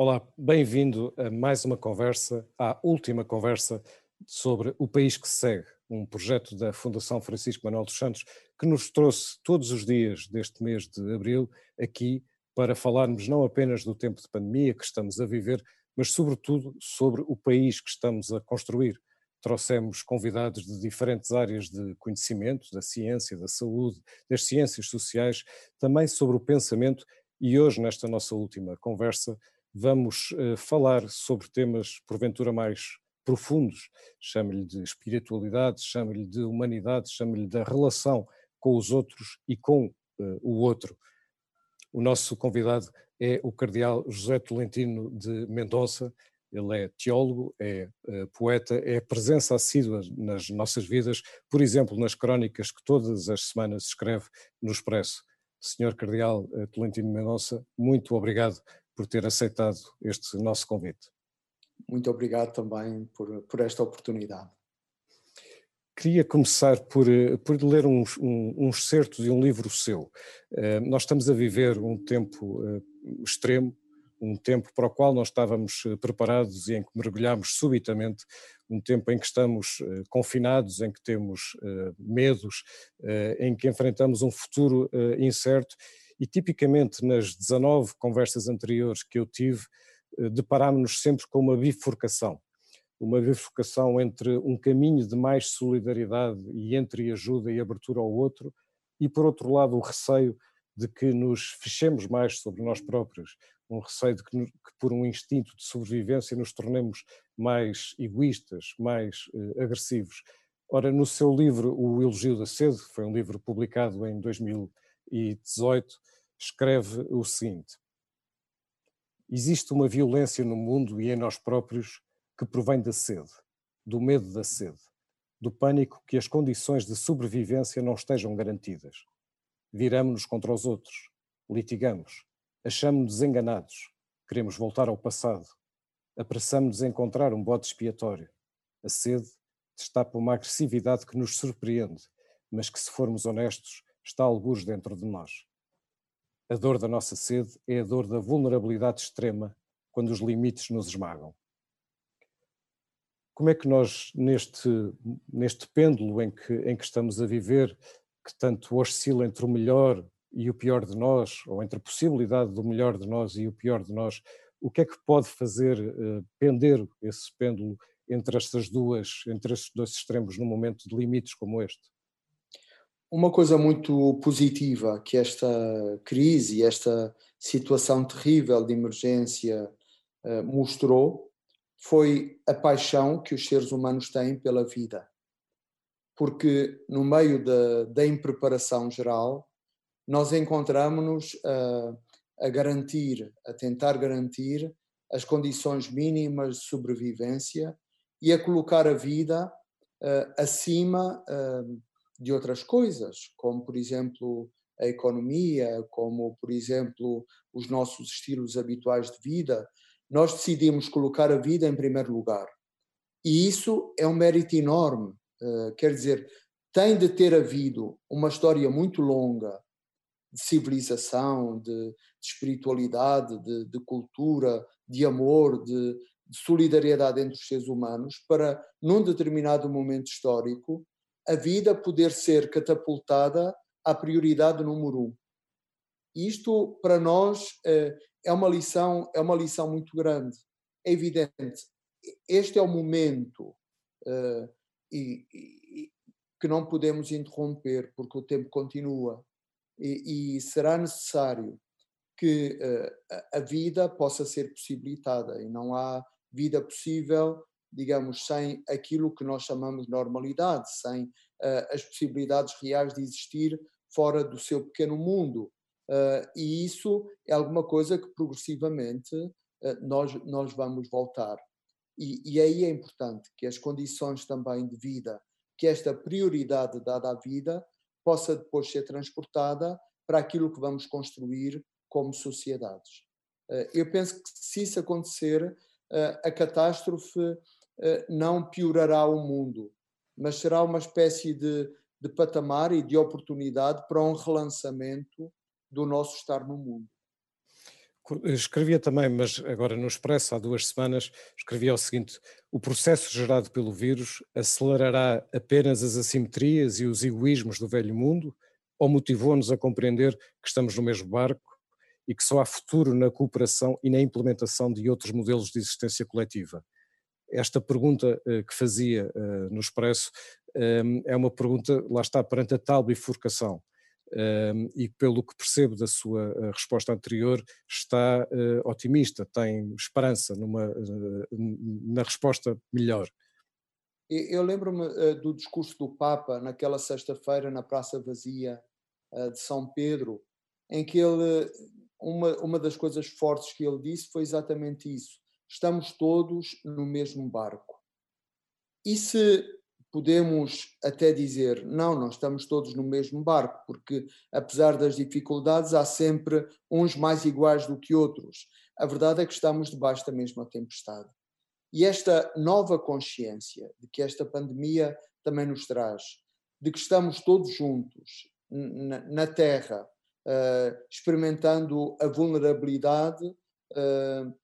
Olá, bem-vindo a mais uma conversa, à última conversa sobre o país que segue, um projeto da Fundação Francisco Manuel dos Santos que nos trouxe todos os dias deste mês de abril aqui para falarmos não apenas do tempo de pandemia que estamos a viver, mas sobretudo sobre o país que estamos a construir. Trouxemos convidados de diferentes áreas de conhecimento, da ciência, da saúde, das ciências sociais, também sobre o pensamento e hoje, nesta nossa última conversa, vamos uh, falar sobre temas porventura mais profundos, chame-lhe de espiritualidade, chame-lhe de humanidade, chame-lhe da relação com os outros e com uh, o outro. O nosso convidado é o cardeal José Tolentino de Mendonça, ele é teólogo, é uh, poeta, é presença assídua nas nossas vidas, por exemplo, nas crónicas que todas as semanas escreve no Expresso. Senhor Cardeal Tolentino Mendonça, muito obrigado por ter aceitado este nosso convite. Muito obrigado também por, por esta oportunidade. Queria começar por, eh, por ler um, um, um excerto de um livro seu. Uh, nós estamos a viver um tempo uh, extremo, um tempo para o qual nós estávamos preparados e em que mergulhamos subitamente, um tempo em que estamos confinados, em que temos medos, em que enfrentamos um futuro incerto e tipicamente nas 19 conversas anteriores que eu tive, eh, deparámos-nos sempre com uma bifurcação. Uma bifurcação entre um caminho de mais solidariedade e entre ajuda e abertura ao outro, e por outro lado o receio de que nos fechemos mais sobre nós próprios, um receio de que, que por um instinto de sobrevivência nos tornemos mais egoístas, mais eh, agressivos. Ora, no seu livro O Elogio da Sede, foi um livro publicado em 2018, escreve o seguinte: Existe uma violência no mundo e em nós próprios que provém da sede, do medo da sede, do pânico que as condições de sobrevivência não estejam garantidas. Viramos-nos contra os outros, litigamos, achamos-nos enganados, queremos voltar ao passado, apressamos-nos a encontrar um bode expiatório. A sede destapa uma agressividade que nos surpreende, mas que, se formos honestos, está alguns dentro de nós. A dor da nossa sede é a dor da vulnerabilidade extrema quando os limites nos esmagam. Como é que nós, neste, neste pêndulo em que, em que estamos a viver, que tanto oscila entre o melhor e o pior de nós, ou entre a possibilidade do melhor de nós e o pior de nós, o que é que pode fazer uh, pender esse pêndulo entre estas duas, entre estes dois extremos num momento de limites como este? Uma coisa muito positiva que esta crise, esta situação terrível de emergência uh, mostrou foi a paixão que os seres humanos têm pela vida. Porque no meio da, da impreparação geral, nós encontramos-nos uh, a garantir, a tentar garantir as condições mínimas de sobrevivência e a colocar a vida uh, acima uh, de outras coisas, como por exemplo a economia, como por exemplo os nossos estilos habituais de vida, nós decidimos colocar a vida em primeiro lugar. E isso é um mérito enorme. Uh, quer dizer, tem de ter havido uma história muito longa de civilização, de, de espiritualidade, de, de, cultura, de amor, de, de solidariedade entre os seres humanos, para, num determinado momento histórico, a vida poder ser catapultada à prioridade número um. Isto para nós eh, é uma lição é uma lição muito grande. É evidente. Este é o momento uh, e, e, que não podemos interromper porque o tempo continua e, e será necessário que uh, a vida possa ser possibilitada e não há vida possível digamos, sem aquilo que nós chamamos normalidade, sem as possibilidades reais de existir fora do seu pequeno mundo. Uh, e isso é alguma coisa que progressivamente uh, nós, nós vamos voltar. E, e aí é importante que as condições também de vida, que esta prioridade dada à vida, possa depois ser transportada para aquilo que vamos construir como sociedades. Eu penso que se isso acontecer, a catástrofe eh, não piorará o mundo, mas será uma espécie de, de patamar e de oportunidade para um relançamento do nosso estar no mundo. Escrevia também, mas agora no Expresso, há duas semanas, escrevia o seguinte: o processo gerado pelo vírus acelerará apenas as assimetrias e os egoísmos do velho mundo ou motivou-nos a compreender que estamos no mesmo barco e que só há futuro na cooperação e na implementação de outros modelos de existência coletiva? Esta pergunta eh, que fazia eh, no Expresso ehm, é uma pergunta, lá está, perante a tal bifurcação e pelo que percebo da sua eh, resposta anterior, está otimista, tem esperança numa, na resposta melhor. Eu lembro-me do discurso do Papa naquela sexta-feira na Praça Vazia de São Pedro, em que ele, uma, uma das coisas fortes que ele disse foi exatamente isso: estamos todos no mesmo barco. E se podemos até dizer, não, nós estamos todos no mesmo barco, porque apesar das dificuldades há sempre uns mais iguais do que outros. A verdade é que estamos debaixo da mesma tempestade. E esta nova consciência de que esta pandemia também nos traz, de que estamos todos juntos na, Terra, uh, experimentando a vulnerabilidade, uh,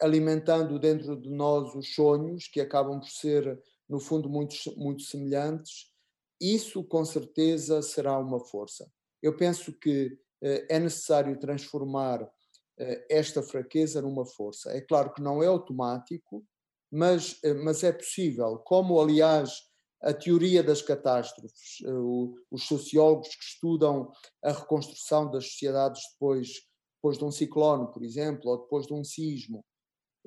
alimentando dentro de nós os sonhos que acabam por ser no fundo, muito, muito semelhantes, isso com certeza será uma força. Eu penso que eh, é necessário transformar eh, esta fraqueza numa força. É claro que não é automático, mas, eh, mas é possível. Como, aliás, a teoria das catástrofes, os sociólogos que estudam a reconstrução das sociedades depois, depois de um ciclone, por exemplo, ou depois de um sismo,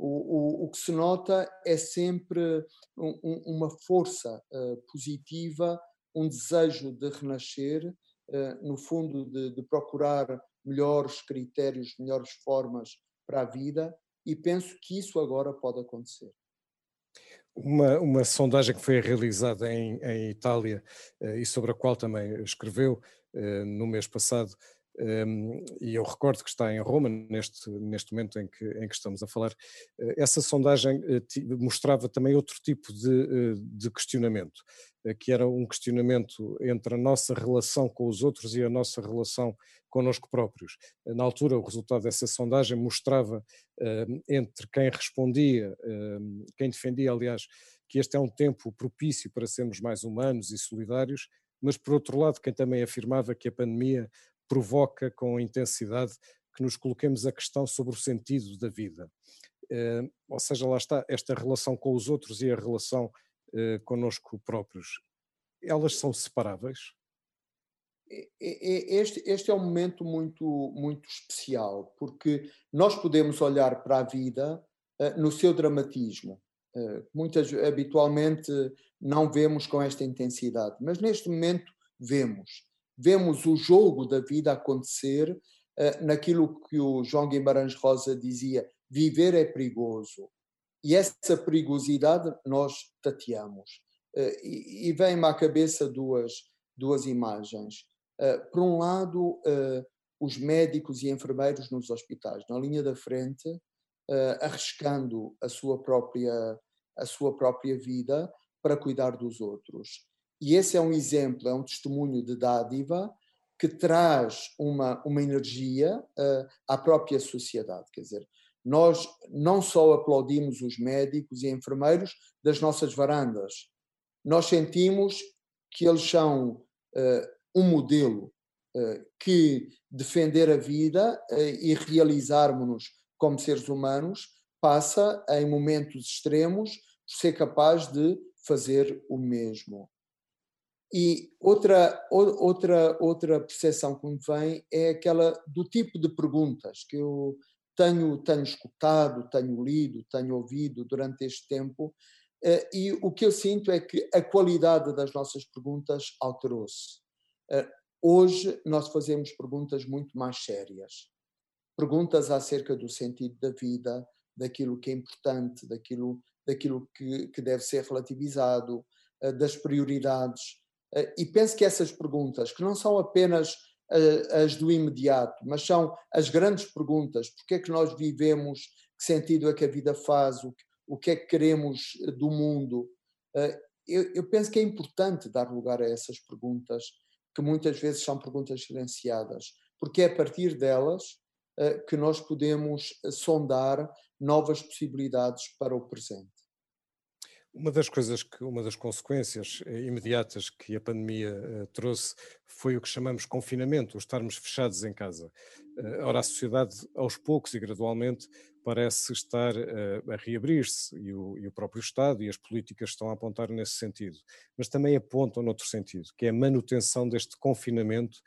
o, o, que se nota é sempre um, uma força uh, positiva, um desejo de renascer, uh, no fundo, de, de, procurar melhores critérios, melhores formas para a vida, e penso que isso agora pode acontecer. Uma, uma sondagem que foi realizada em, em Itália uh, e sobre a qual também escreveu no mês passado, um, e eu recordo que está em Roma, neste, neste momento em que, em que estamos a falar, uh, essa sondagem uh, mostrava também outro tipo de, uh, de questionamento, que era um questionamento entre a nossa relação com os outros e a nossa relação connosco próprios. Na altura, o resultado dessa sondagem mostrava entre quem respondia, quem defendia, aliás, que este é um tempo propício para sermos mais humanos e solidários, mas por outro lado, quem também afirmava que a pandemia provoca com intensidade que nos coloquemos a questão sobre o sentido da vida. Eh, ou seja, lá está, esta relação com os outros e a relação eh, connosco próprios, elas são separáveis? Este, este é um momento muito, muito especial, porque nós podemos olhar para a vida eh, no seu dramatismo. Muitas, habitualmente, não vemos com esta intensidade, mas neste momento vemos vemos o jogo da vida acontecer uh, naquilo que o João Guimarães Rosa dizia: viver é perigoso. E essa perigosidade nós tateamos. Uh, e, e vem-me à cabeça duas, duas imagens. Uh, por um lado, os médicos e enfermeiros nos hospitais, na linha da frente, arriscando a sua própria a sua própria vida para cuidar dos outros. E esse é um exemplo, é um testemunho de dádiva que traz uma, uma energia uh, à própria sociedade. Quer dizer, nós não só aplaudimos os médicos e enfermeiros das nossas varandas, nós sentimos que eles são uh, um modelo uh, que defender a vida e realizarmos-nos como seres humanos passa, em momentos extremos, por ser capaz de fazer o mesmo. E outra, outra, outra percepção que me vem é aquela do tipo de perguntas que eu tenho, tenho escutado, tenho lido, tenho ouvido durante este tempo, eh, e o que eu sinto é que a qualidade das nossas perguntas alterou-se. Eh, hoje nós fazemos perguntas muito mais sérias. Perguntas acerca do sentido da vida, daquilo que é importante, daquilo, daquilo que, que deve ser relativizado, eh, das prioridades e penso que essas perguntas, que não são apenas eh, as do imediato, mas são as grandes perguntas: porque é que nós vivemos, que sentido é que a vida faz, o que, o que é que queremos eh, do mundo. Eu, eu penso que é importante dar lugar a essas perguntas, que muitas vezes são perguntas silenciadas, porque é a partir delas que nós podemos sondar novas possibilidades para o presente. Uma das coisas que, uma das consequências eh, imediatas que a pandemia uh, trouxe foi o que chamamos confinamento, estarmos fechados em casa. Uh, ora, a sociedade, aos poucos e gradualmente, parece estar a reabrir-se e e o, próprio Estado e as políticas estão a apontar nesse sentido, mas também apontam noutro sentido, que é a manutenção deste confinamento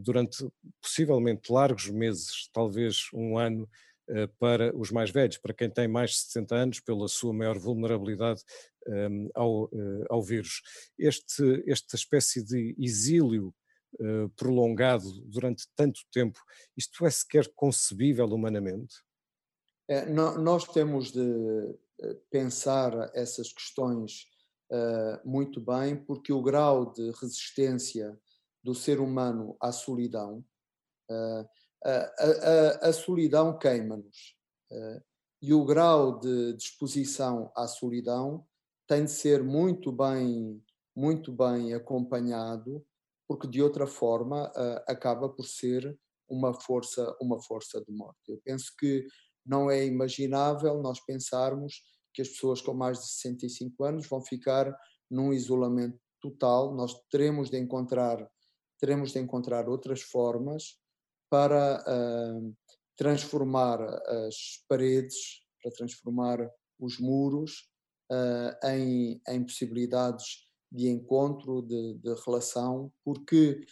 durante possivelmente largos meses, talvez um ano, eh, para os mais velhos, para quem tem mais de 60 anos, pela sua maior vulnerabilidade um, ehm, ao, uh, ao vírus. Este, esta espécie de exílio uh, prolongado durante tanto tempo, isto é sequer concebível humanamente? É, nós temos de pensar essas questões uh, muito bem, porque o grau de resistência do ser humano à solidão a, a, a solidão queima-nos eh, e o grau de disposição à solidão tem de ser muito bem, muito bem acompanhado, porque de outra forma eh, acaba por ser uma força, uma força de morte. Eu penso que não é imaginável nós pensarmos que as pessoas com mais de 65 anos vão ficar num isolamento total. Nós teremos de encontrar teremos de encontrar outras formas para uh, transformar as paredes, para transformar os muros uh, em, em, possibilidades de encontro, de, de relação, porque,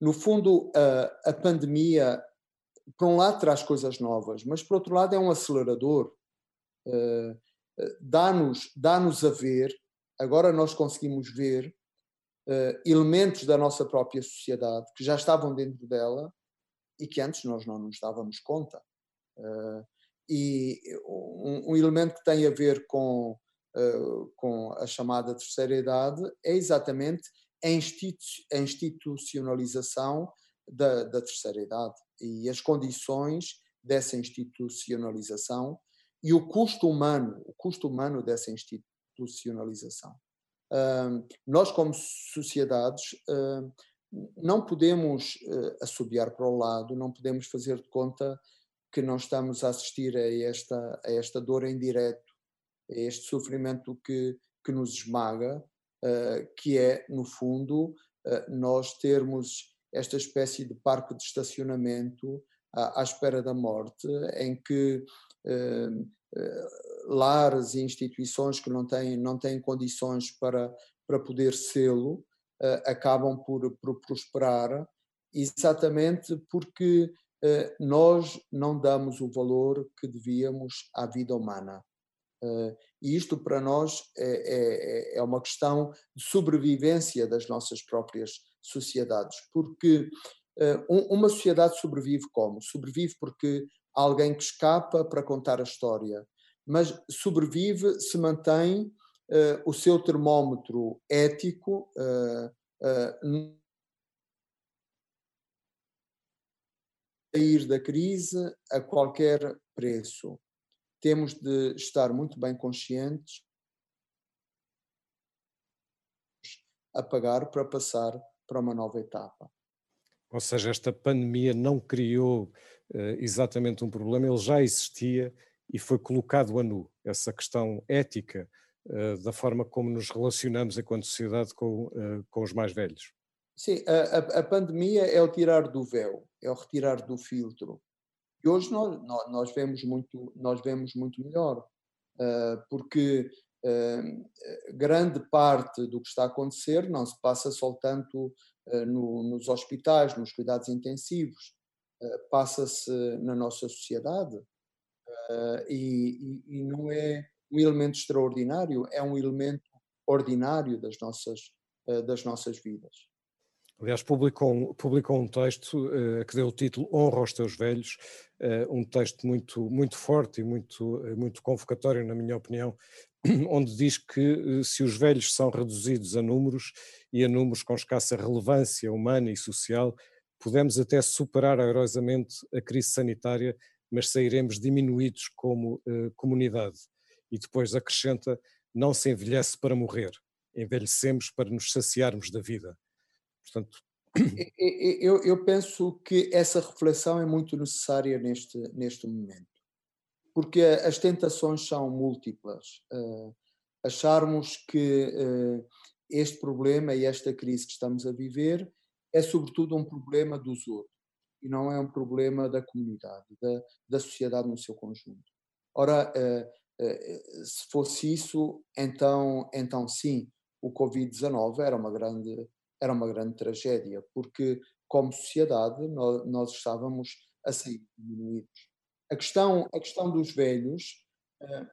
no fundo, uh, a pandemia, por um lado, traz coisas novas, mas, por outro lado, é um acelerador. dá-nos dá a ver, agora nós conseguimos ver elementos da nossa própria sociedade que já estavam dentro dela e que antes nós não nos dávamos conta. Uh, e um, um, elemento que tem a ver com, uh, com a chamada terceira idade é exatamente a, institu a institucionalização da, da, terceira idade e as condições dessa institucionalização e o custo humano, o custo humano dessa institucionalização. Uh, nós, como sociedades, não podemos uh, assobiar para o lado, não podemos fazer de conta que não estamos a assistir a esta, a esta dor em direto, a este sofrimento que, que nos esmaga, uh, que é, no fundo, uh, nós termos esta espécie de parque de estacionamento à, à espera da morte, em que lares e instituições que não têm, não têm condições para, para poder sê-lo, acabam por, por, prosperar, exatamente porque uh, nós não damos o valor que devíamos à vida humana. Uh, e isto para nós é, é, é, uma questão de sobrevivência das nossas próprias sociedades, porque uma sociedade sobrevive como? Sobrevive porque há alguém que escapa para contar a história, mas sobrevive, se mantém uh, o seu termómetro ético uh, sair da crise a qualquer preço. Temos de estar muito bem conscientes a pagar para passar para uma nova etapa. Ou seja, esta pandemia não criou uh, exatamente um problema, ele já existia e foi colocado a nu. Essa questão ética da forma como nos relacionamos enquanto sociedade com, eh, com os mais velhos. Sim, a, a, pandemia é o tirar do véu, é o retirar do filtro. E hoje nós, nós, vemos, muito, nós vemos muito melhor, eh, porque grande parte do que está a acontecer não se passa só tanto no, nos hospitais, nos cuidados intensivos, passa-se na nossa sociedade. E, e, e não é um elemento extraordinário, é um elemento ordinário das nossas, eh, das nossas vidas. Aliás, publicou, publicou um texto uh, que deu o título Honra aos Teus Velhos, uh, um texto muito, muito forte e muito, uh, muito convocatório, na minha opinião, onde diz que se os velhos são reduzidos a números e a números com escassa relevância humana e social, podemos até superar heroicamente a crise sanitária, mas sairemos diminuídos como comunidade e depois acrescenta: não se envelhece para morrer, envelhecemos para nos saciarmos da vida. Portanto, Eu, eu, penso que essa reflexão é muito necessária neste, neste momento, porque as tentações são múltiplas. Uh, acharmos que uh, este problema e esta crise que estamos a viver é, sobretudo, um problema dos outros e não é um problema da comunidade, da, da sociedade no seu conjunto. Ora, uh, se fosse isso, então, então sim, o Covid-19 era uma grande era uma grande tragédia, porque como sociedade nós, nós estávamos a sair diminuídos. A questão, a questão dos velhos uh,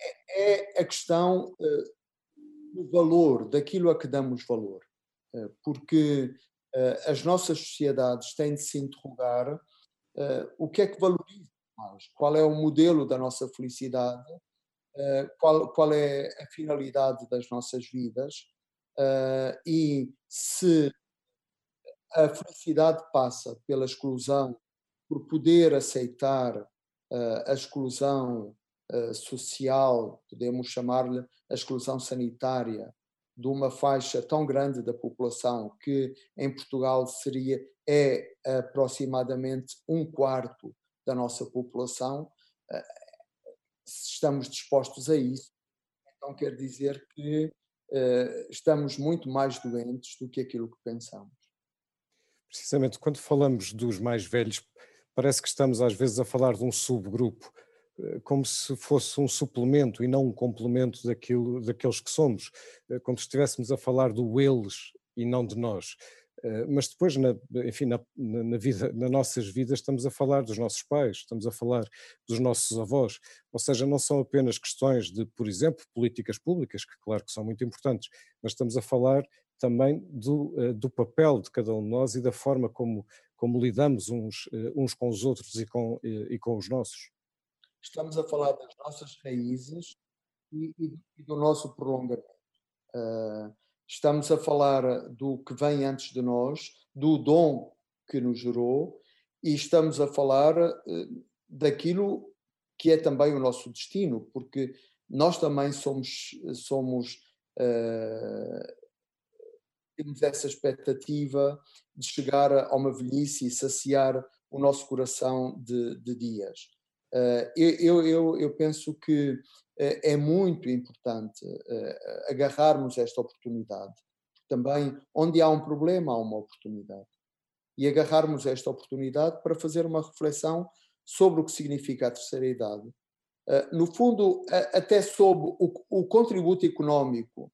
é, é, a questão uh, do valor, daquilo a que damos valor, porque as nossas sociedades têm de se interrogar o que é que valoriza qual é o modelo da nossa felicidade, qual, qual é a finalidade das nossas vidas? Uh, e se a felicidade passa pela exclusão, por poder aceitar uh, a exclusão social, podemos chamar-lhe a exclusão sanitária, de uma faixa tão grande da população que em Portugal seria é aproximadamente um quarto da nossa população, se estamos dispostos a isso, então quer dizer que uh, estamos muito mais doentes do que aquilo que pensamos. Precisamente quando falamos dos mais velhos, parece que estamos às vezes a falar de um subgrupo, eh, como se fosse um suplemento e não um complemento daquilo, daqueles que somos, eh, como se estivéssemos a falar do eles e não de nós. Eh, mas depois, na, enfim, na, na, vida, nas nossas vidas, estamos a falar dos nossos pais, estamos a falar dos nossos avós, ou seja, não são apenas questões de, por exemplo, políticas públicas, que claro que são muito importantes, mas estamos a falar também do, eh, do papel de cada um de nós e da forma como, como lidamos uns, eh, uns com os outros e com, e com os nossos. Estamos a falar das nossas raízes e, e do nosso prolongamento. Uh, estamos a falar do que vem antes de nós, do dom que nos gerou, e estamos a falar eh, daquilo que é também o nosso destino, porque nós também somos, somos uh, temos essa expectativa de chegar a uma velhice e saciar o nosso coração de, de dias. Uh, eu, eu, eu penso que é muito importante eh, agarrarmos esta oportunidade. Também, onde há um problema, há uma oportunidade. E agarrarmos esta oportunidade para fazer uma reflexão sobre o que significa a terceira idade. Eh, no fundo, até sobre o, contributo económico,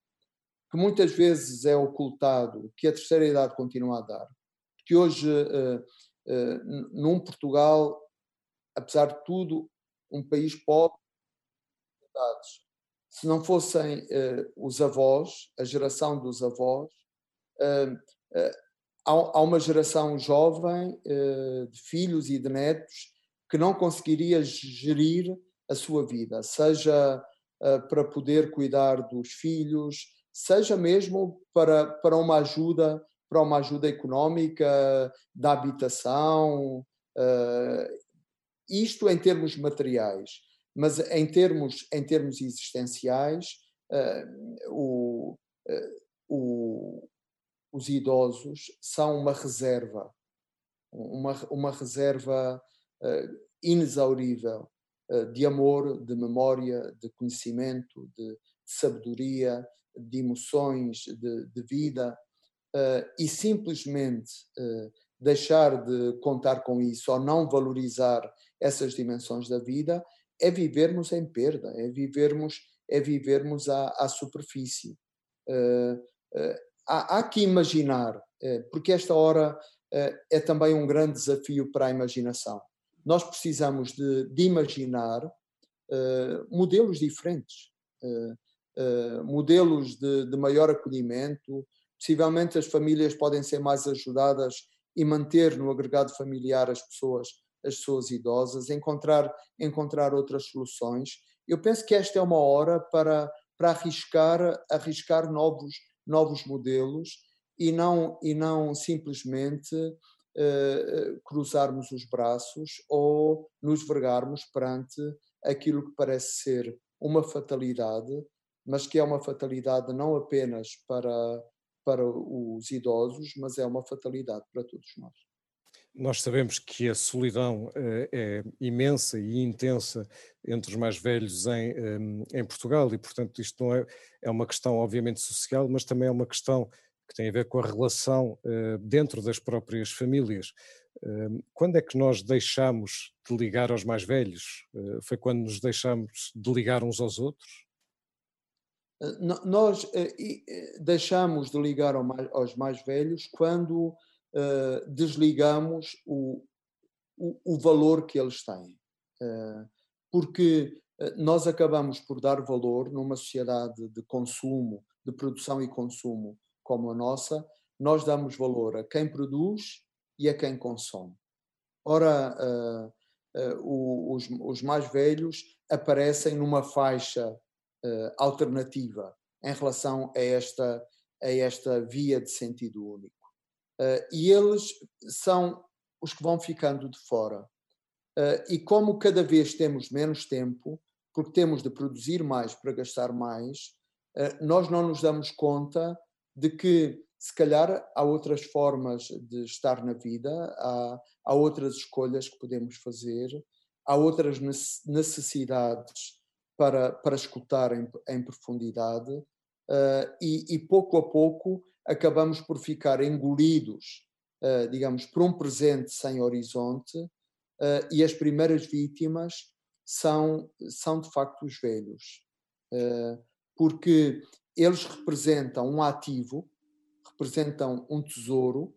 que muitas vezes é ocultado, que a terceira idade continua a dar. Que hoje, eh, num Portugal, apesar de tudo, um país pobre, se não fossem uh, os avós, a geração dos avós, uh, uh, há, uma geração jovem de filhos e de netos que não conseguiria gerir a sua vida, seja para poder cuidar dos filhos, seja mesmo para, para uma ajuda para uma ajuda económica da habitação, isto em termos materiais mas em termos, em termos existenciais, uh, o, uh, o, os idosos são uma reserva, uma, uma reserva uh, inexaurível de amor, de memória, de conhecimento, de, de sabedoria, de emoções, de, de vida, e simplesmente deixar de contar com isso ou não valorizar essas dimensões da vida é vivermos em perda, é vivermos, é vivermos à, à superfície. Uh, uh, há, há, que imaginar, uh, porque esta hora é também um grande desafio para a imaginação. Nós precisamos de, de imaginar modelos diferentes, modelos de, de maior acolhimento. Possivelmente as famílias podem ser mais ajudadas e manter no agregado familiar as pessoas as pessoas idosas, encontrar, encontrar outras soluções. Eu penso que esta é uma hora para, para arriscar, arriscar novos, novos modelos e não, e não simplesmente uh, cruzarmos os braços ou nos vergarmos perante aquilo que parece ser uma fatalidade, mas que é uma fatalidade não apenas para, para os idosos, mas é uma fatalidade para todos nós. Nós sabemos que a solidão uh, é imensa e intensa entre os mais velhos em, em Portugal e, portanto, isto não é, é uma questão, obviamente, social, mas também é uma questão que tem a ver com a relação uh, dentro das próprias famílias. Uh, quando é que nós deixamos de ligar aos mais velhos? foi quando nos deixamos de ligar uns aos outros? Nós deixamos de ligar aos mais velhos quando uh, desligamos o, o, o, valor que eles têm. Porque nós acabamos por dar valor numa sociedade de consumo, de produção e consumo como a nossa, nós damos valor a quem produz e a quem consome. Ora, os, mais velhos aparecem numa faixa alternativa em relação a esta, a esta via de sentido único. Uh, e eles são os que vão ficando de fora. Uh, e como cada vez temos menos tempo, porque temos de produzir mais para gastar mais, nós não nos damos conta de que, se calhar, há outras formas de estar na vida, há, há outras escolhas que podemos fazer, há outras necessidades para, para escutar em, em profundidade, e, e pouco a pouco acabamos por ficar engolidos, uh, digamos, por um presente sem horizonte, uh, e as primeiras vítimas são, são de facto os velhos, uh, porque eles representam um ativo, representam um tesouro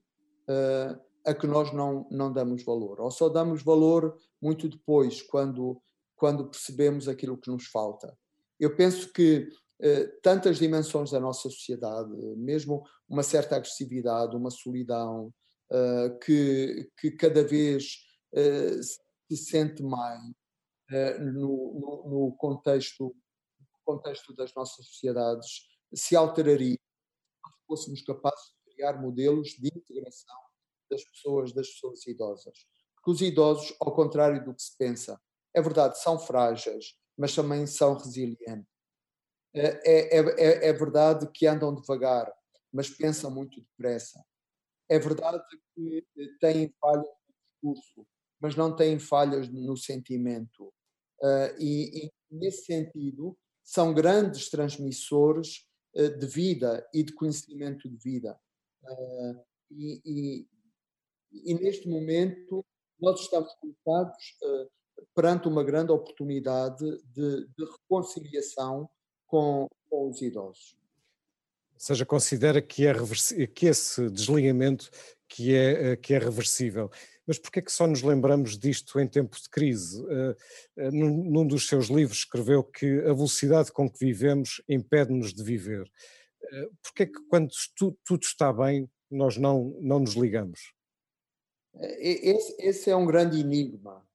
a que nós não, não damos valor, ou só damos valor muito depois, quando, quando percebemos aquilo que nos falta. Eu penso que eh, tantas dimensões da nossa sociedade, mesmo uma certa agressividade, uma solidão, uh, que, que cada vez uh, se sente mais no, no, no, contexto, contexto das nossas sociedades, se alteraria se fôssemos capazes de criar modelos de integração das pessoas, das pessoas idosas. Porque os idosos, ao contrário do que se pensa, é verdade, são frágeis, mas também são resilientes é, é, é, é verdade que andam devagar, mas pensam muito depressa. É verdade que eh, têm falhas no discurso, mas não têm falhas no sentimento. Uh, e, e, nesse sentido, são grandes transmissores uh, de vida e de conhecimento de vida. E, e, e, neste momento, nós estamos colocados perante uma grande oportunidade de, de reconciliação com, com os idosos. Ou seja, considera que, é que esse desligamento que é, eh, que é reversível. Mas porquê é que só nos lembramos disto em tempos de crise? Uh, uh, num, dos seus livros escreveu que a velocidade com que vivemos impede-nos de viver. Porquê é que quando tu, tudo está bem nós não, não nos ligamos? Esse, esse é um grande enigma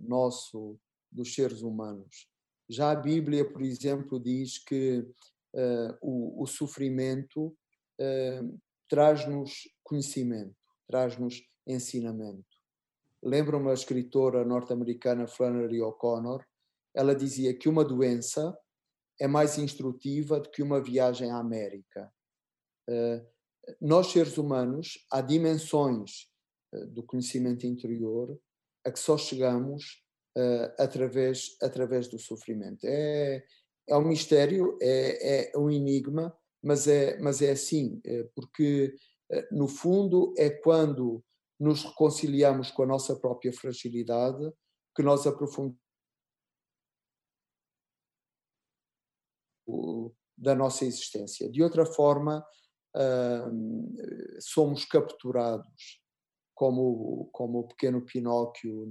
nosso dos seres humanos. Já a Bíblia, por exemplo, diz que uh, o, o, sofrimento uh, traz-nos conhecimento, traz-nos ensinamento. Lembro-me a escritora norte-americana Flannery O'Connor, ela dizia que uma doença é mais instrutiva do que uma viagem à América. Nós, seres humanos, há dimensões do conhecimento interior a que só chegamos uh, através, através do sofrimento. É, é um mistério, é, é um enigma, mas é, mas é assim, é porque uh, no fundo é quando nos reconciliamos com a nossa própria fragilidade que nós aprofundamos da nossa existência. De outra forma, uh, somos capturados como, como o pequeno Pinóquio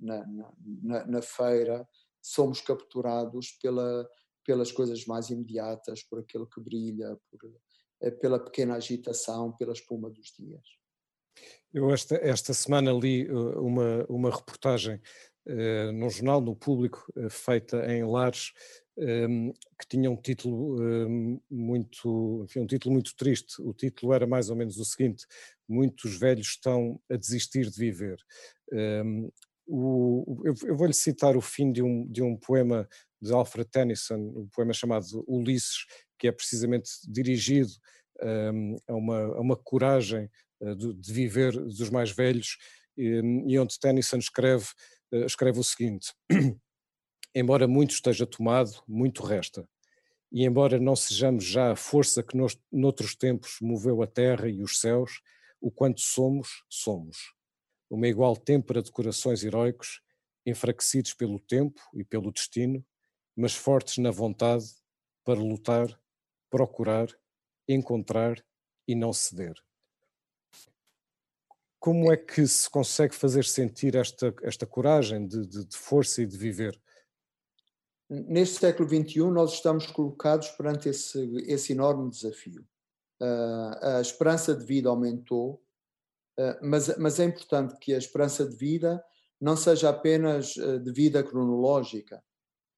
na, na, na, na feira, somos capturados pela, pelas coisas mais imediatas, por aquilo que brilha, por, eh, pela pequena agitação, pela espuma dos dias. Eu esta, esta semana li eh, uma, uma reportagem uh, num jornal, no público, uh, feita em Lares, ehm, que tinha um título um, muito, enfim, um título muito triste. O título era mais ou menos o seguinte: Muitos velhos estão a desistir de viver. Um, o, eu, eu vou-lhe citar o fim de um, de um poema de Alfred Tennyson, um poema chamado Ulisses, que é precisamente dirigido a, uma, a uma coragem de, de, viver dos mais velhos, e, e onde Tennyson escreve, escreve o seguinte: Embora muito esteja tomado, muito resta. E embora não sejamos já a força que nos, noutros tempos moveu a terra e os céus, o quanto somos, somos. Uma igual têmpera de corações heróicos, enfraquecidos pelo tempo e pelo destino, mas fortes na vontade para lutar, procurar, encontrar e não ceder. Como é que se consegue fazer sentir esta, esta coragem de, de, de força e de viver? neste século XXI nós estamos colocados perante esse, esse enorme desafio. Uh, a esperança de vida aumentou, uh, mas, mas é importante que a esperança de vida não seja apenas uh, de vida cronológica,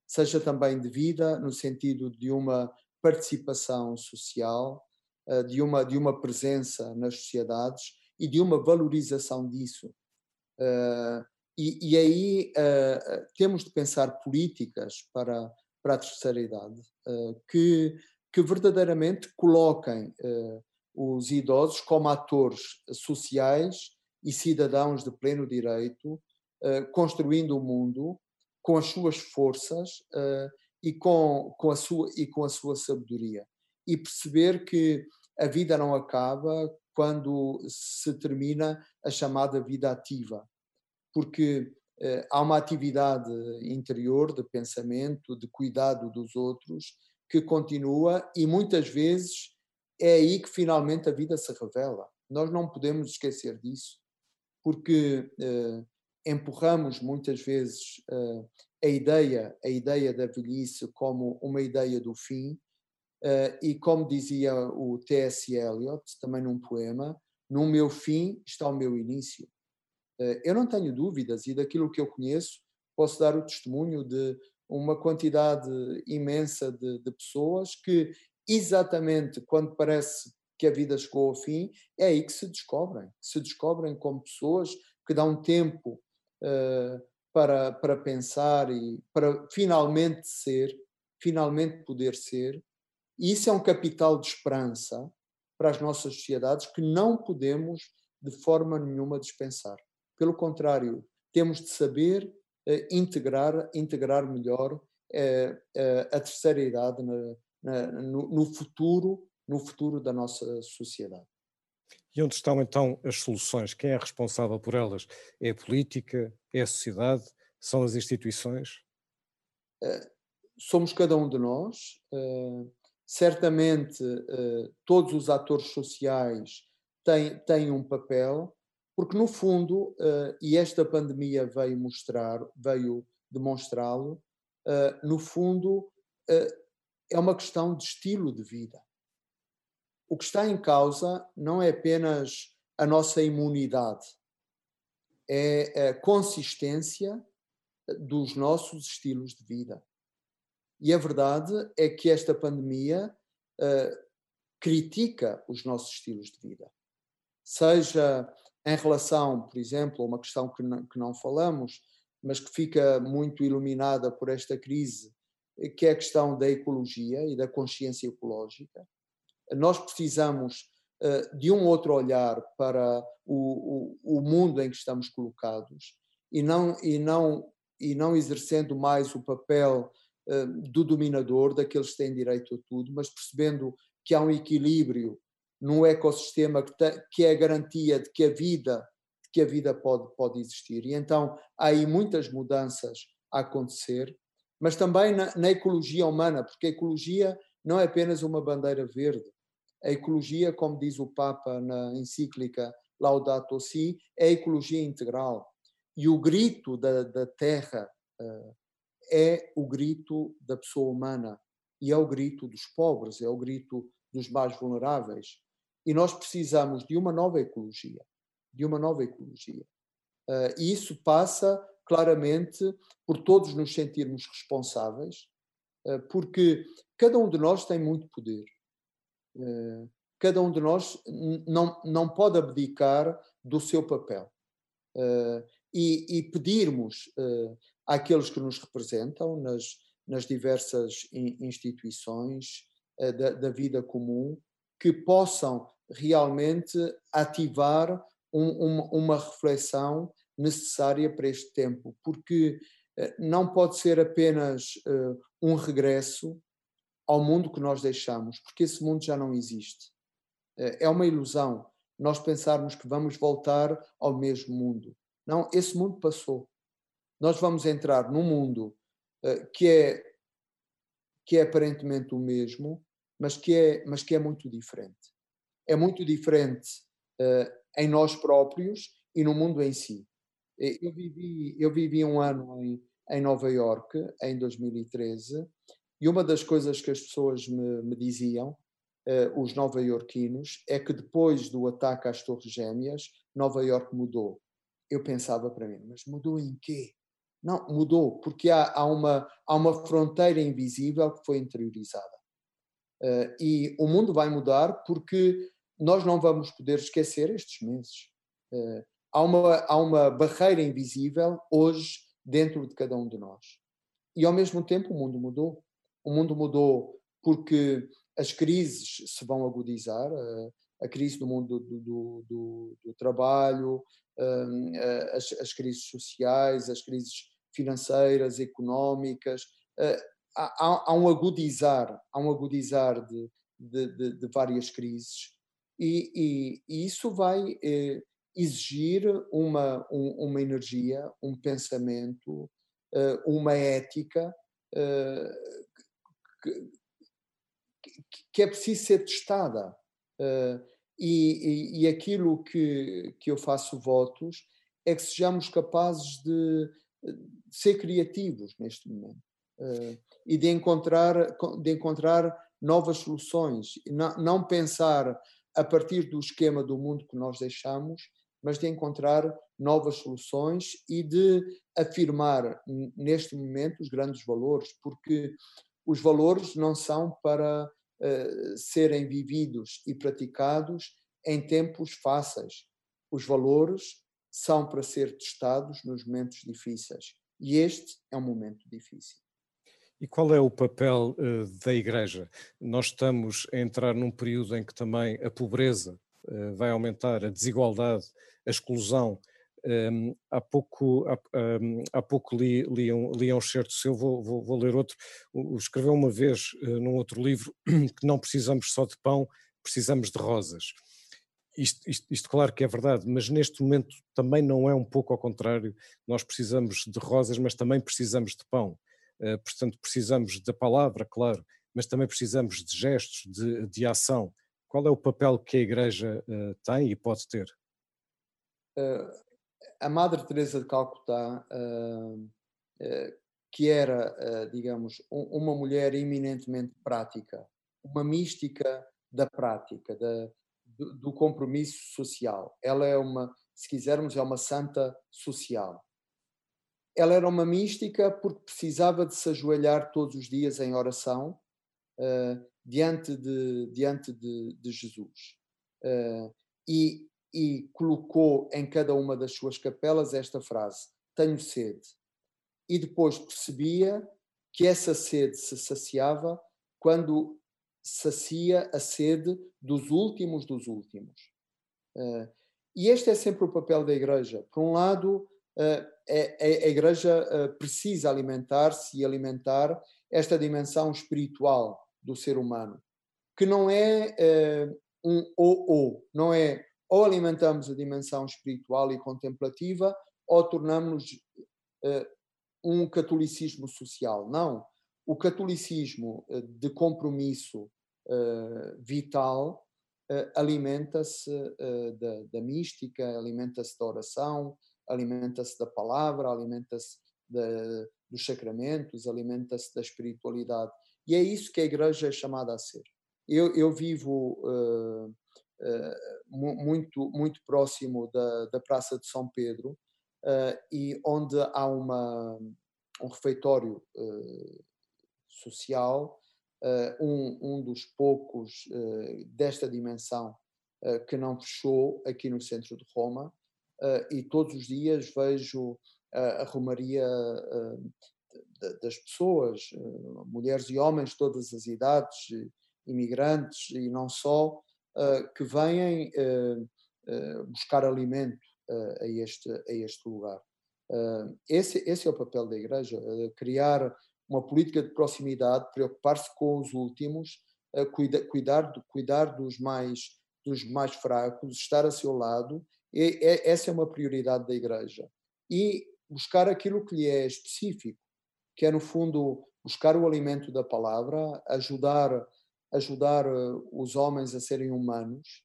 seja também de vida no sentido de uma participação social, de, uma, de uma presença nas sociedades e de uma valorização disso. E, e aí temos de pensar políticas para, para a terceira idade que, que verdadeiramente coloquem uh, os idosos como atores sociais e cidadãos de pleno direito, construindo o mundo com as suas forças e, com, com a sua, e com a sua sabedoria. E perceber que a vida não acaba quando se termina a chamada vida ativa porque eh, há uma atividade interior de pensamento, de cuidado dos outros, que continua e muitas vezes é aí que finalmente a vida se revela. Nós não podemos esquecer disso, porque eh, empurramos muitas vezes eh, a ideia, a ideia da velhice como uma ideia do fim, uh, e como dizia o T.S. Eliot, também num poema, no meu fim está o meu início. Eh, eu não tenho dúvidas, e daquilo que eu conheço, posso dar o testemunho de uma quantidade imensa de, de pessoas que, exatamente quando parece que a vida chegou ao fim, é aí que se descobrem. Se descobrem como pessoas que dão tempo uh, para, para pensar e para finalmente ser, finalmente poder ser. E isso é um capital de esperança para as nossas sociedades que não podemos de forma nenhuma dispensar. Pelo contrário, temos de saber integrar, integrar melhor uh, uh, a terceira idade na, na, no, no, futuro, no futuro da nossa sociedade. E onde estão então as soluções? Quem é responsável por elas? É a política? É a sociedade? São as instituições? somos cada um de nós. certamente todos os atores sociais têm, têm um papel, porque, no fundo, uh, e esta pandemia veio mostrar, veio demonstrá-lo, uh, no fundo, uh, é uma questão de estilo de vida. O que está em causa não é apenas a nossa imunidade, é a consistência dos nossos estilos de vida. E a verdade é que esta pandemia critica os nossos estilos de vida. Seja em relação, por exemplo, a uma questão que não, que não falamos, mas que fica muito iluminada por esta crise, eh, que é a questão da ecologia e da consciência ecológica. Nós precisamos uh, de um outro olhar para o, o, o, mundo em que estamos colocados e não, e não, e não exercendo mais o papel uh, do dominador, daqueles que têm direito a tudo, mas percebendo que há um equilíbrio num ecossistema que, tem, que é a garantia de que a vida, que a vida pode, pode existir. E então há aí muitas mudanças a acontecer, mas também na, na ecologia humana, porque a ecologia não é apenas uma bandeira verde. A ecologia, como diz o Papa na encíclica Laudato Si, é ecologia integral. E o grito da, da terra uh, é o grito da pessoa humana e é o grito dos pobres, é o grito dos mais vulneráveis. E nós precisamos de uma nova ecologia, de uma nova ecologia. Uh, e isso passa claramente por todos nos sentirmos responsáveis, uh, porque cada um de nós tem muito poder. Uh, cada um de nós não, não pode abdicar do seu papel. E, e, pedirmos àqueles que nos representam nas, nas diversas instituições da, da vida comum que possam realmente ativar um, uma, uma reflexão necessária para este tempo, porque não pode ser apenas um regresso ao mundo que nós deixamos, porque esse mundo já não existe. É uma ilusão nós pensarmos que vamos voltar ao mesmo mundo. Não, esse mundo passou. Nós vamos entrar num mundo uh, que é que é aparentemente o mesmo, mas que é mas que é muito diferente. É muito diferente uh, em nós próprios e no mundo em si. Eu vivi eu vivi um ano em, em Nova York em 2013 e uma das coisas que as pessoas me, me diziam uh, os nova-iorquinos é que depois do ataque às Torres Gêmeas, Nova York mudou. Eu pensava para mim, mas mudou em quê? Não, mudou, porque há, há, uma, há uma fronteira invisível que foi interiorizada. Uh, e o mundo vai mudar porque nós não vamos poder esquecer estes meses. Uh, há, uma, há uma barreira invisível hoje dentro de cada um de nós. E ao mesmo tempo o mundo mudou. O mundo mudou porque as crises se vão agudizar, a, crise do mundo do, do, do, do trabalho, hum, as, as, crises sociais, as crises financeiras, económicas, há, há um agudizar, há um agudizar de, de, de, de várias crises e, e, isso vai eh, exigir uma, um, uma energia, um pensamento, uh, uma ética uh, que, que é preciso ser testada. Uh, e, e, aquilo que, que eu faço votos é que sejamos capazes de, de ser criativos neste momento uh, e de encontrar, de encontrar novas soluções. Não, não pensar a partir do esquema do mundo que nós deixamos, mas de encontrar novas soluções e de afirmar neste momento os grandes valores, porque os valores não são para uh, serem vividos e praticados em tempos fáceis. Os valores são para ser testados nos momentos difíceis. E este é um momento difícil. E qual é o papel uh, da Igreja? Nós estamos a entrar num período em que também a pobreza uh, vai aumentar, a desigualdade, a exclusão um, há pouco, há, um, há pouco li, li, um, li um certo seu, vou, vou, vou, ler outro. Escreveu uma vez uh, num outro livro que não precisamos só de pão, precisamos de rosas. Isto, isto, isto, claro que é verdade, mas neste momento também não é um pouco ao contrário. Nós precisamos de rosas, mas também precisamos de pão. Uh, portanto, precisamos da palavra, claro, mas também precisamos de gestos, de, de ação. Qual é o papel que a Igreja uh, tem e pode ter? Uh, a Madre Teresa de Calcutá, que era, digamos, um, uma mulher eminentemente prática, uma mística da prática, da, do, do, compromisso social. Ela é uma, se quisermos, é uma santa social. Ela era uma mística porque precisava de se ajoelhar todos os dias em oração diante de, diante de, de Jesus. e e colocou em cada uma das suas capelas esta frase: Tenho sede. E depois percebia que essa sede se saciava quando sacia a sede dos últimos dos últimos. Uh, e este é sempre o papel da Igreja. Por um lado, uh, a Igreja uh, precisa alimentar-se e alimentar esta dimensão espiritual do ser humano, que não é um ou-ou, não é ou alimentamos a dimensão espiritual e contemplativa ou tornamos um catolicismo social. Não. O catolicismo de compromisso vital alimenta-se da, da, mística, alimenta-se da oração, alimenta-se da palavra, alimenta-se dos sacramentos, alimenta-se da espiritualidade. E é isso que a Igreja é chamada a ser. Eu, eu vivo muito, muito próximo da, da Praça de São Pedro uh, e onde há uma, um refeitório uh, social, uh, um, um dos poucos desta dimensão que não fechou aqui no centro de Roma, e todos os dias vejo a romaria das pessoas, mulheres e homens de todas as idades, imigrantes e não só, que vêm buscar alimento a, este, a este lugar. esse, esse é o papel da Igreja, criar uma política de proximidade, preocupar-se com os últimos, cuida, cuidar, cuidar dos, mais, dos mais fracos, estar a seu lado. E, é, essa é uma prioridade da Igreja. E buscar aquilo que lhe é específico, que é, no fundo, buscar o alimento da palavra, ajudar, ajudar os homens a serem humanos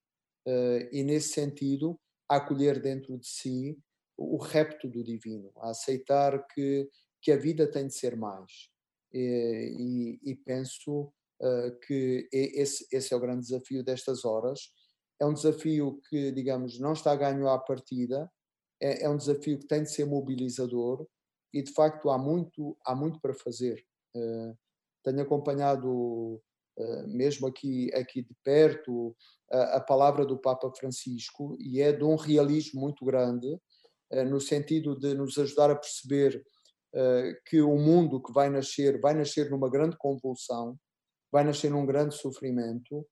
e, nesse sentido, a acolher dentro de si o repto do divino, a aceitar que, que a vida tem de ser mais. E, e, e penso uh, que esse, esse é o grande desafio destas horas. É um desafio que, digamos, não está ganho à partida, é, é um desafio que tem de ser mobilizador e, de facto, há muito, há muito para fazer. Uh, tenho acompanhado, uh, mesmo aqui, aqui de perto, a, a palavra do Papa Francisco e é de um realismo muito grande, no sentido de nos ajudar a perceber que o mundo que vai nascer vai nascer numa grande convulsão, vai nascer num grande sofrimento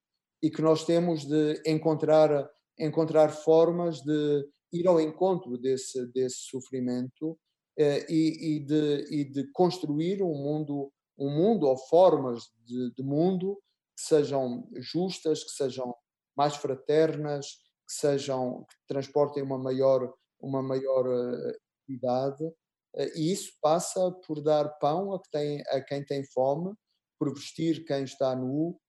e que nós temos de encontrar encontrar formas de ir ao encontro desse desse sofrimento eh, e, e, de, e de construir um mundo um mundo ou formas de, de mundo que sejam justas, que sejam mais fraternas, que sejam que transportem uma maior uma maior uh, equidade eh, e isso passa por dar pão a, tem, a quem tem fome, por vestir quem está nu, eh,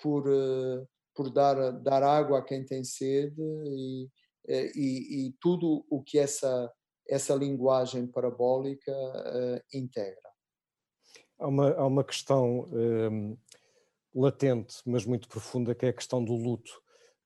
por, eh, por dar, dar água a quem tem sede e, e, e tudo o que essa, essa linguagem parabólica integra. Há uma, há uma questão um, latente, mas muito profunda, que é a questão do luto.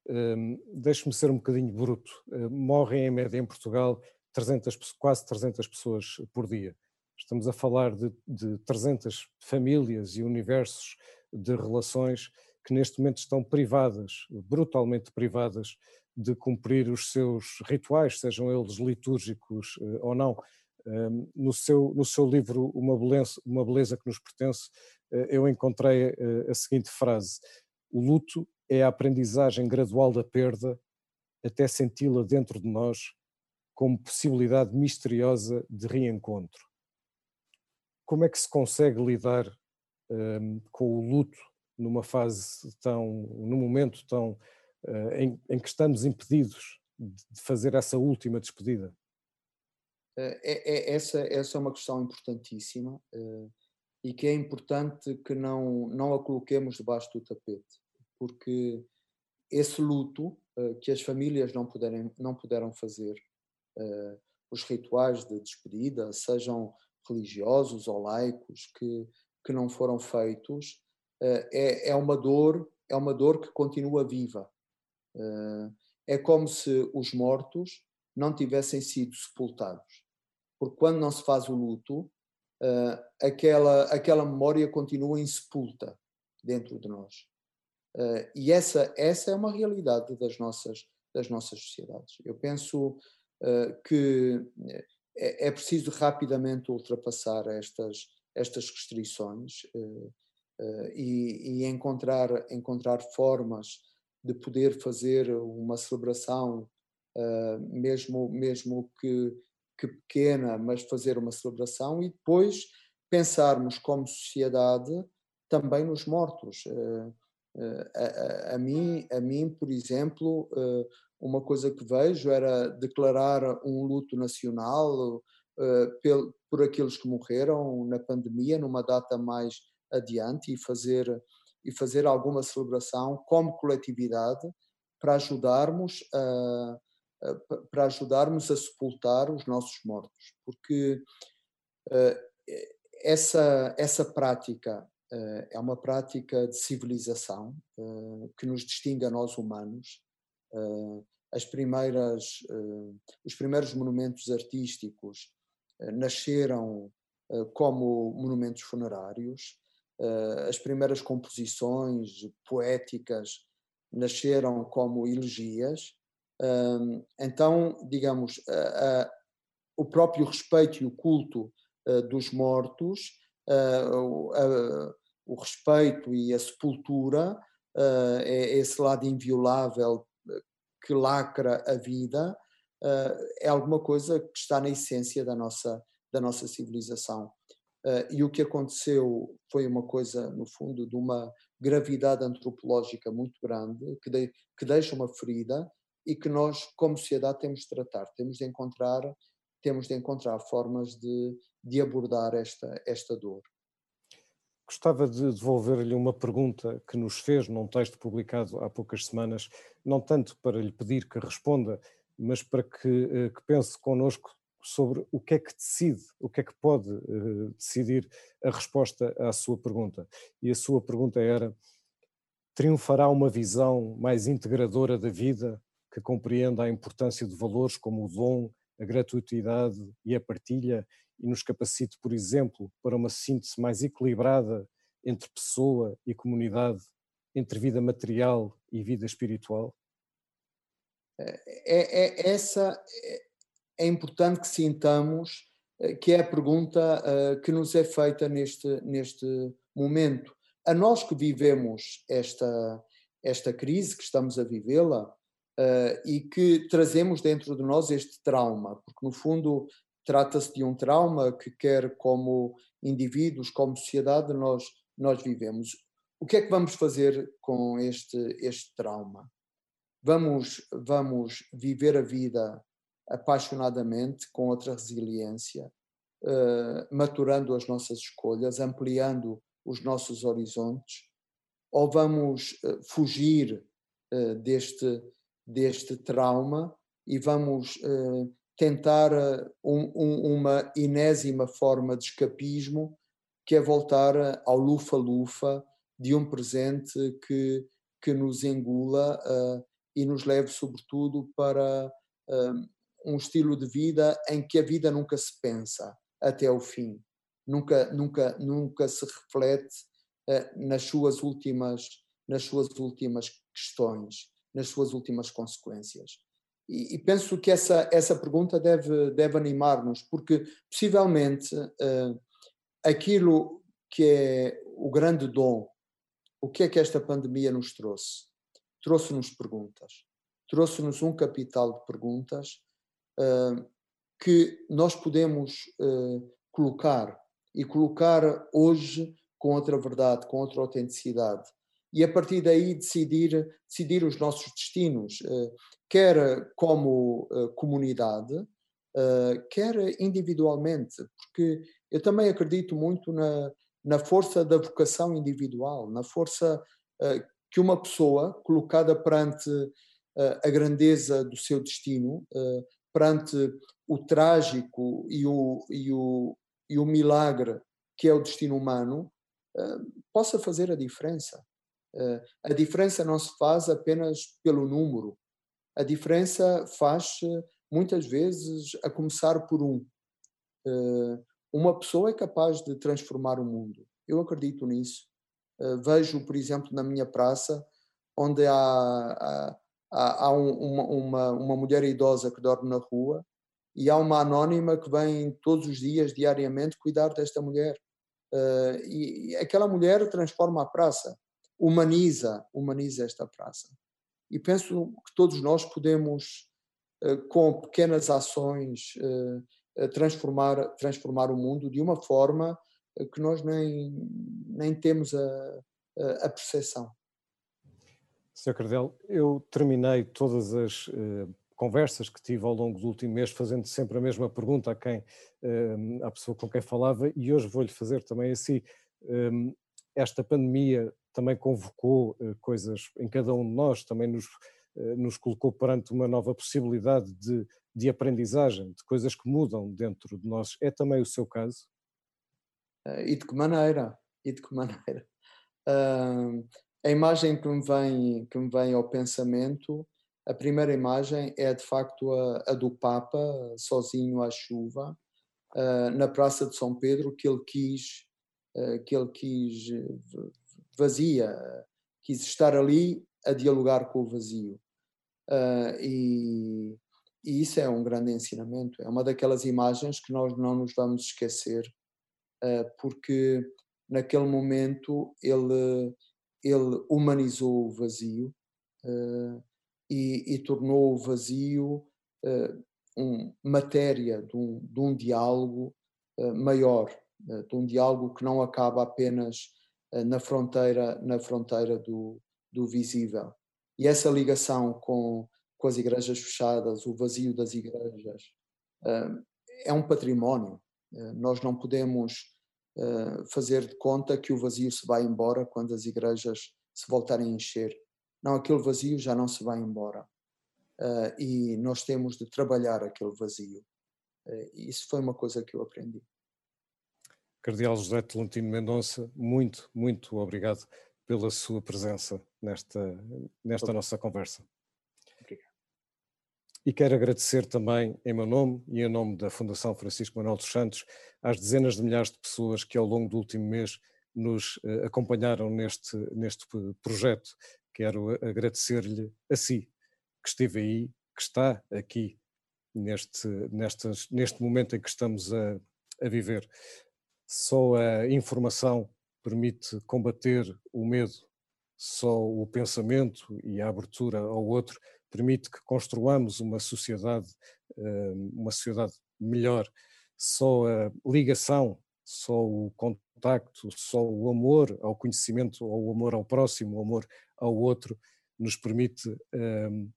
Um, Deixe-me ser um bocadinho bruto. Morrem em média em Portugal 300, quase 300 pessoas por dia. Estamos a falar de, de 300 famílias e universos de relações que neste momento estão privadas, brutalmente privadas, de cumprir os seus rituais, sejam eles litúrgicos eh, ou não. Ehm, no seu, no seu livro Uma Beleza, Uma Beleza que nos pertence, eh, eu encontrei eh, a seguinte frase: O luto é a aprendizagem gradual da perda até senti-la dentro de nós como possibilidade misteriosa de reencontro. Como é que se consegue lidar um, com o luto numa fase tão, num momento tão uh, em, em, que estamos impedidos de fazer essa última despedida? Eh, é, é, essa, essa é uma questão importantíssima uh, e que é importante que não, não a coloquemos debaixo do tapete, porque esse luto uh, que as famílias não, puderem, não puderam fazer os rituais de despedida, sejam religiosos ou laicos, que, que não foram feitos, uh, é, é uma dor, é uma dor que continua viva. Uh, é como se os mortos não tivessem sido sepultados. Porque quando não se faz o luto, aquela, aquela memória continua insepulta dentro de nós. e essa, essa é uma realidade das nossas, das nossas sociedades. Eu penso eh, que é, é preciso rapidamente ultrapassar estas, estas restrições eh, eh, e, e encontrar, encontrar formas de poder fazer uma celebração, mesmo, mesmo que, que pequena, mas fazer uma celebração e depois pensarmos como sociedade também nos mortos. A, a, a, mim, a mim, por exemplo, uma coisa que vejo era declarar um luto nacional uh, por aqueles que morreram na pandemia, numa data mais adiante, e fazer, e fazer alguma celebração como coletividade para ajudarmos a, para ajudarmos a sepultar os nossos mortos, porque uh, essa, essa prática uh, é uma prática de civilização que nos distingue a nós humanos. As primeiras, os primeiros monumentos artísticos nasceram como monumentos funerários, as primeiras composições poéticas nasceram como elegias. então, digamos, o próprio respeito e o culto dos mortos, o respeito e a sepultura é esse lado inviolável que lacra a vida, é alguma coisa que está na essência da nossa, da nossa civilização. e o que aconteceu foi uma coisa, no fundo, de uma gravidade antropológica muito grande, que, de, que deixa uma ferida e que nós, como sociedade, temos de tratar, temos de encontrar, temos de encontrar formas de, de abordar esta, esta dor. Gostava de devolver-lhe uma pergunta que nos fez num texto publicado há poucas semanas, não tanto para lhe pedir que responda, mas para que, eh, que pense connosco sobre o que é que decide, o que é que pode uh, decidir a resposta à sua pergunta. E a sua pergunta era: triunfará uma visão mais integradora da vida que compreenda a importância de valores como o dom, a gratuitidade e a partilha e nos capacite, por exemplo, para uma síntese mais equilibrada entre pessoa e comunidade, entre vida material e vida espiritual? É, é, é essa é, é, importante que sintamos eh, que é a pergunta uh, que nos é feita neste, neste momento. A nós que vivemos esta, esta crise, que estamos a vivê-la, uh, e que trazemos dentro de nós este trauma, porque no fundo trata-se de um trauma que quer como indivíduos, como sociedade, nós, nós vivemos. O que é que vamos fazer com este, este trauma? Vamos, vamos viver a vida apaixonadamente, com outra resiliência, uh, maturando as nossas escolhas, ampliando os nossos horizontes, ou vamos uh, fugir uh, deste, deste trauma e vamos tentar um, um, uma enésima forma de escapismo, que é voltar ao lufa-lufa de um presente que, que nos engula e nos leve, sobretudo, para um estilo de vida em que a vida nunca se pensa até o fim, nunca, nunca, nunca se reflete nas suas últimas nas suas últimas questões nas suas últimas consequências. E, e penso que essa, essa pergunta deve, deve animar-nos, porque possivelmente uh, aquilo que é o grande dom, o que é que esta pandemia nos trouxe? Trouxe-nos perguntas, trouxe-nos um capital de perguntas uh, que nós podemos uh, colocar e colocar hoje com outra verdade, com outra autenticidade. E a partir daí decidir, decidir os nossos destinos, eh, quer como comunidade, quer individualmente, porque eu também acredito muito na, na força da vocação individual, na força que uma pessoa colocada perante a grandeza do seu destino, perante o trágico e o, e o, e o milagre que é o destino humano, possa fazer a diferença. Eh, a diferença não se faz apenas pelo número, a diferença faz muitas vezes a começar por um. Eh, uma pessoa é capaz de transformar o mundo. Eu acredito nisso. Eh, vejo, por exemplo, na minha praça, onde há, há, há uma, uma, uma mulher idosa que dorme na rua e há uma anónima que vem todos os dias, diariamente, cuidar desta mulher. e aquela mulher transforma a praça humaniza, humaniza esta praça. E penso que todos nós podemos, eh, com pequenas ações, eh, transformar, transformar o mundo de uma forma que nós nem, nem temos a, a percepção. Sr. Cardel, eu terminei todas as uh, conversas que tive ao longo do último mês fazendo sempre a mesma pergunta a quem, uh, à pessoa com quem falava e hoje vou-lhe fazer também assim. Esta pandemia também convocou eh, coisas em cada um de nós, também nos, eh, nos colocou perante uma nova possibilidade de, de aprendizagem, de coisas que mudam dentro de nós. É também o seu caso? Eh, e de que maneira? E de que maneira? Uh, a imagem que me, vem, que me vem ao pensamento, a primeira imagem é de facto a, a do Papa, sozinho à chuva, uh, na Praça de São Pedro, que ele quis, uh, que ele quis vazia, quis estar ali a dialogar com o vazio. Uh, e, e, isso é um grande ensinamento, é uma daquelas imagens que nós não nos vamos esquecer, porque naquele momento ele, ele humanizou o vazio e, e, tornou o vazio um, matéria de um, de um diálogo maior, de um diálogo que não acaba apenas na fronteira, na fronteira do, do visível. E essa ligação com, com as igrejas fechadas, o vazio das igrejas, é um património. Nós não podemos fazer de conta que o vazio se vai embora quando as igrejas se voltarem a encher. Não, aquele vazio já não se vai embora. e nós temos de trabalhar aquele vazio. isso foi uma coisa que eu aprendi. Cardeal José Tolentino Mendonça, muito, muito obrigado pela sua presença nesta, nesta nossa conversa. E quero agradecer também, em meu nome e em nome da Fundação Francisco Manuel dos Santos, às dezenas de milhares de pessoas que ao longo do último mês nos eh, acompanharam neste, neste projeto. Quero agradecer-lhe a si, que esteve aí, que está aqui neste, nestas, neste momento em que estamos a, a viver. Só a informação permite combater o medo, só o pensamento e a abertura ao outro permite que construamos uma sociedade, eh, uma sociedade melhor. Só a ligação, só o contacto, só o amor ao conhecimento, ou o amor ao próximo, o amor ao outro, nos permite um,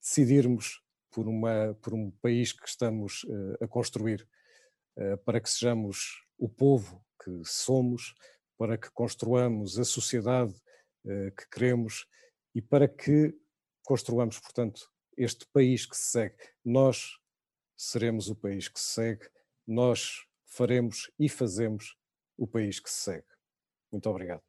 decidirmos por, uma, por um país que estamos uh, a construir, para que sejamos o povo que somos, para que construamos a sociedade que queremos e para que construamos, portanto, este país que se segue. Nós seremos o país que se segue, nós faremos e fazemos o país que se segue. Muito obrigado.